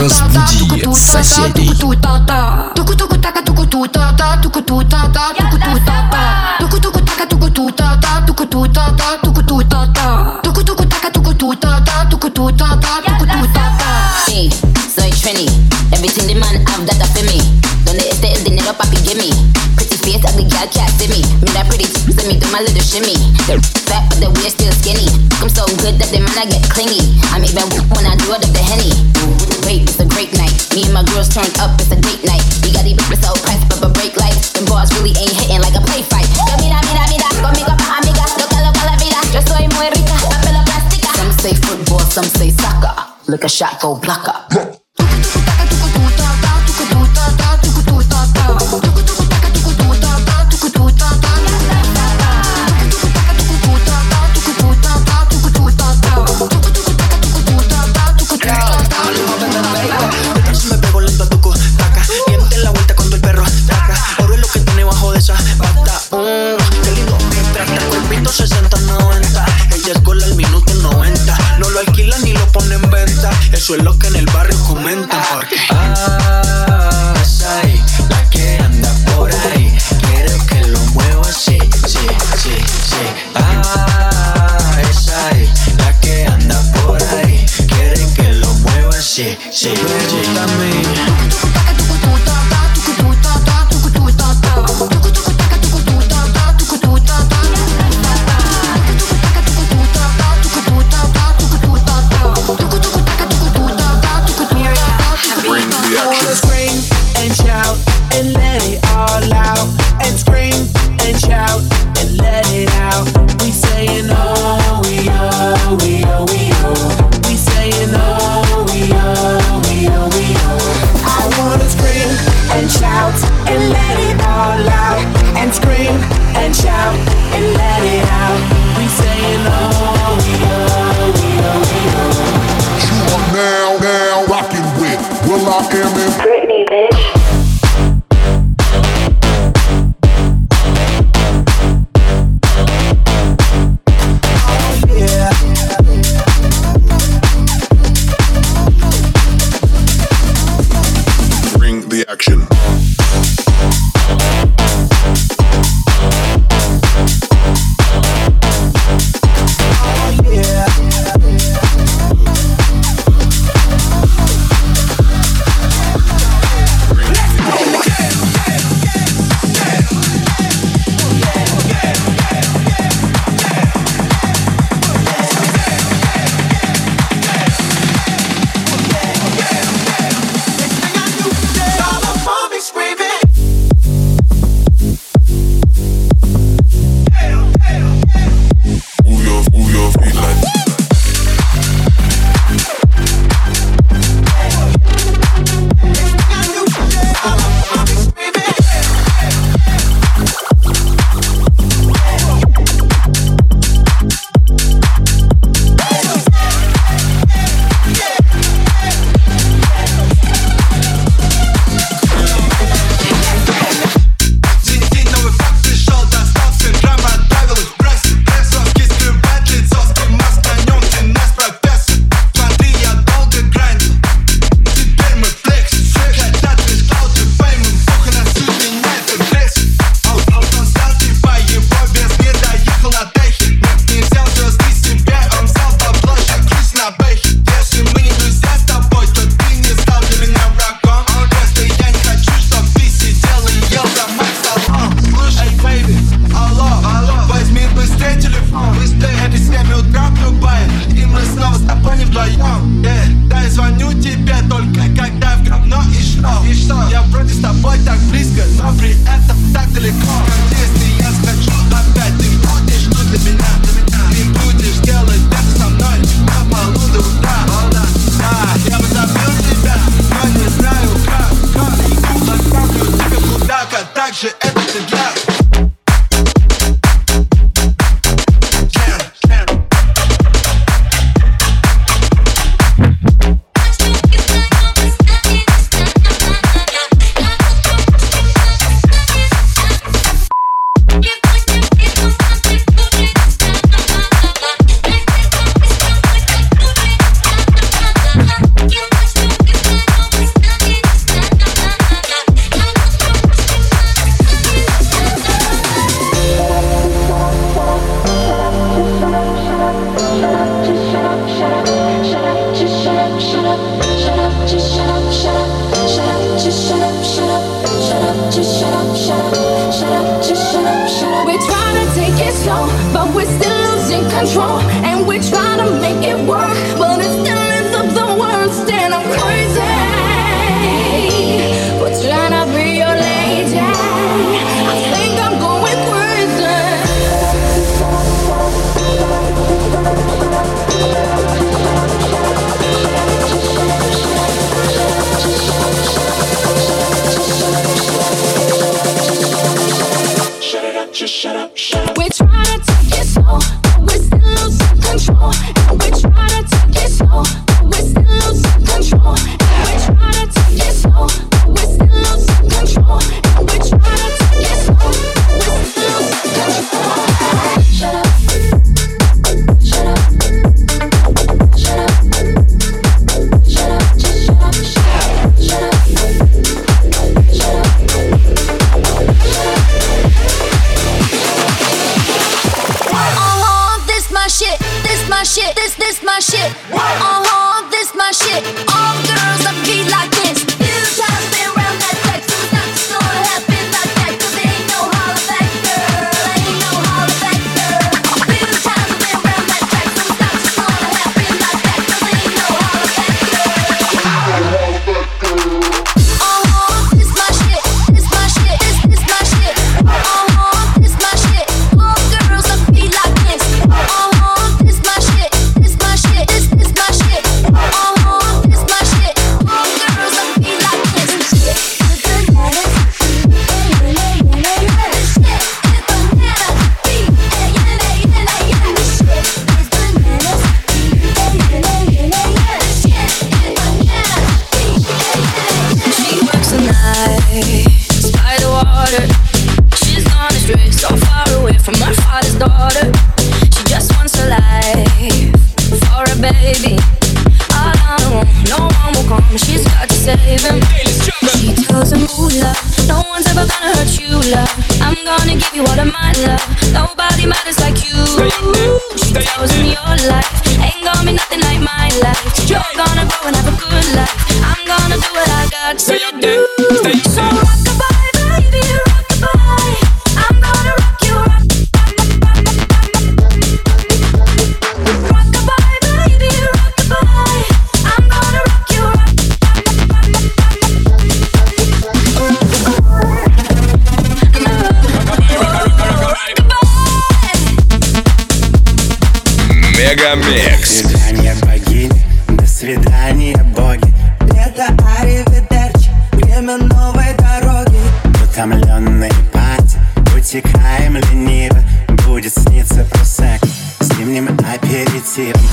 Разбуди соседей. Me, soy Trini. Everything the man have that for me. Don't let it stay the net up, papi, give me. Pretty face, ugly girl can't see me. Me that pretty, send me do my little shimmy. The fat, but the waist still skinny. I'm so good that the man I get clingy. I'm even weak when I do it Me and my girls turned up, it's a date night. We got these bitches so pressed, but but brake lights. Them bars really ain't hitting like a play fight. Yo, mira, mira, mira, conmigo pa' amiga. Loca, loca la vida. Yo soy muy rica, papel plástica. Some say football, some say soccer. Look a shot, go blocker. Eso que and shout and let it all out and scream Протекаем лениво Будет сниться просак. С зимним аперитивом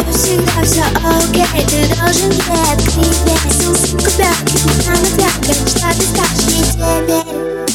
你不是搞笑，OK，这都是你的，可以的，从心口表情，看得表感，下次大世界。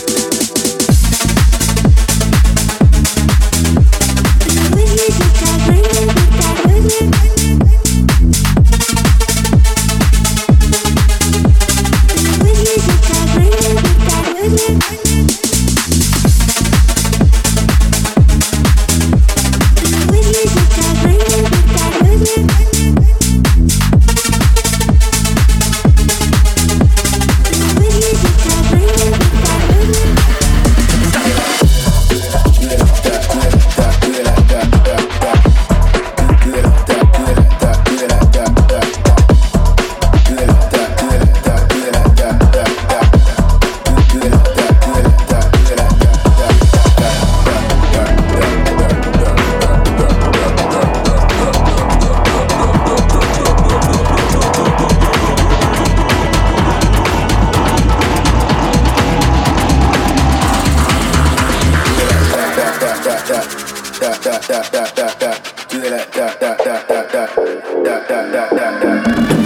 that that that that that do that that that that that that that that that that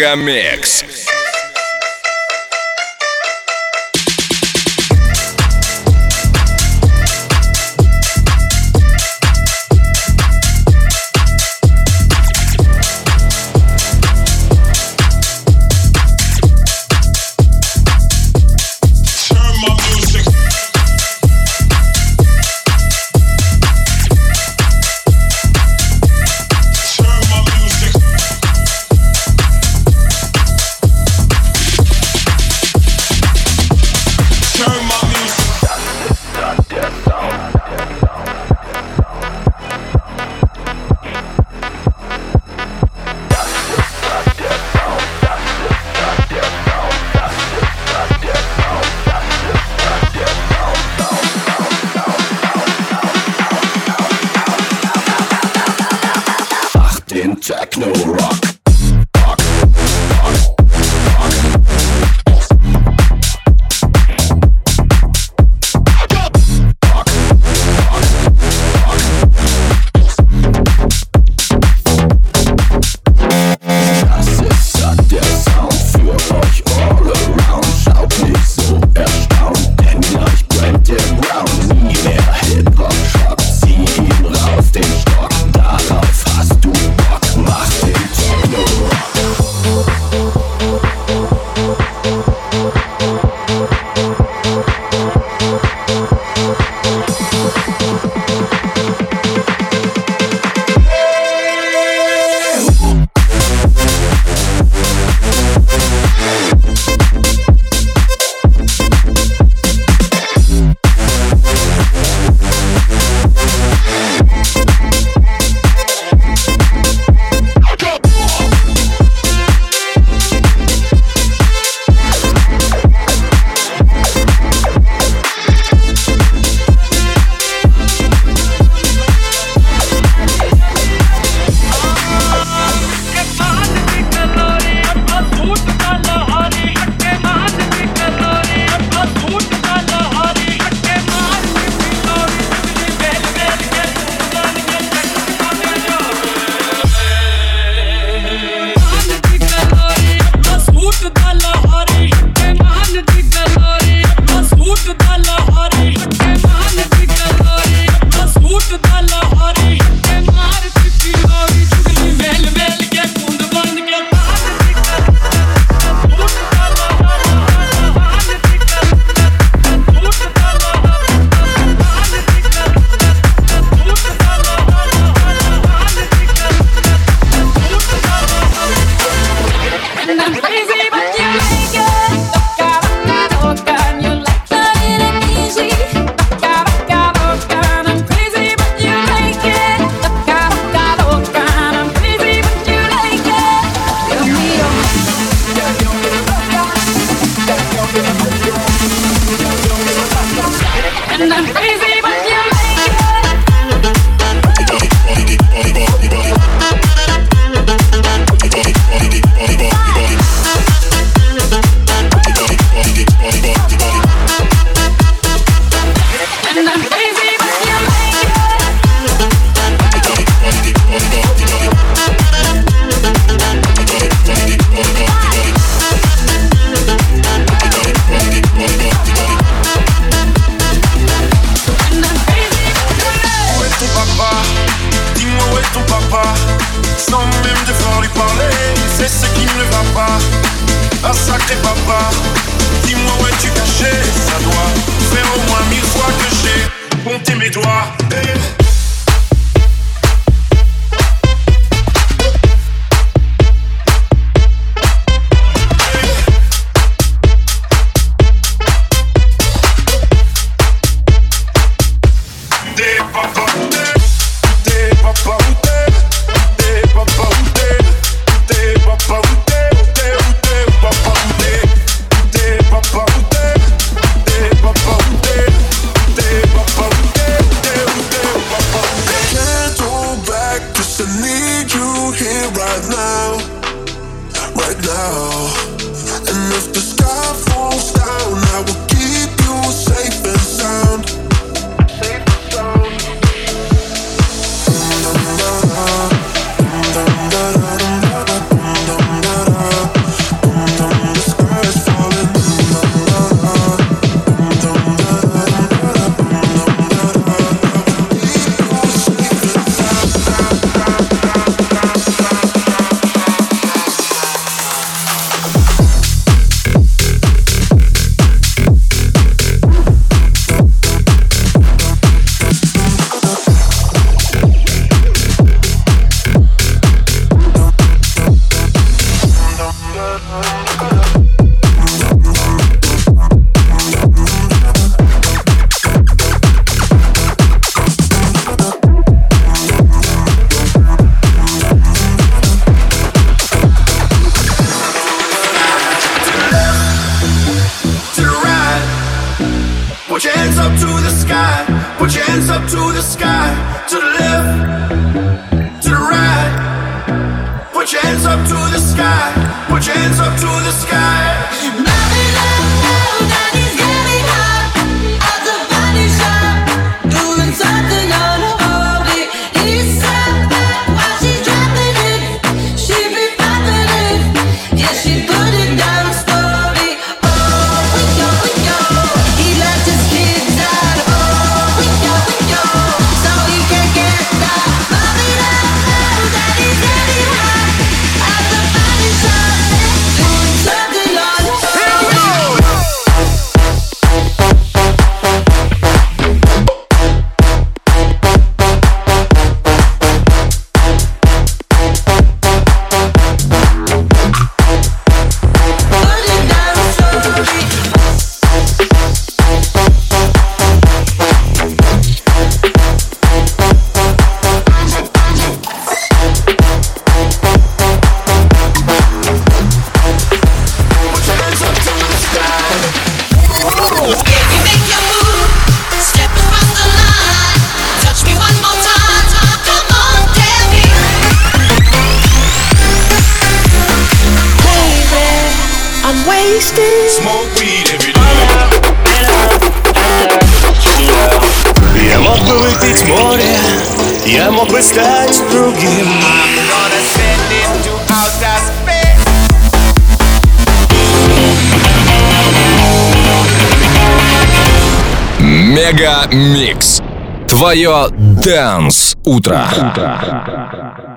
Мегамикс. Que j'ai Babe. left the the sky. wasted. Smoke weed every day. Я мог бы выпить море, я мог бы стать другим. Мега Микс. Твое Дэнс Утро. утро.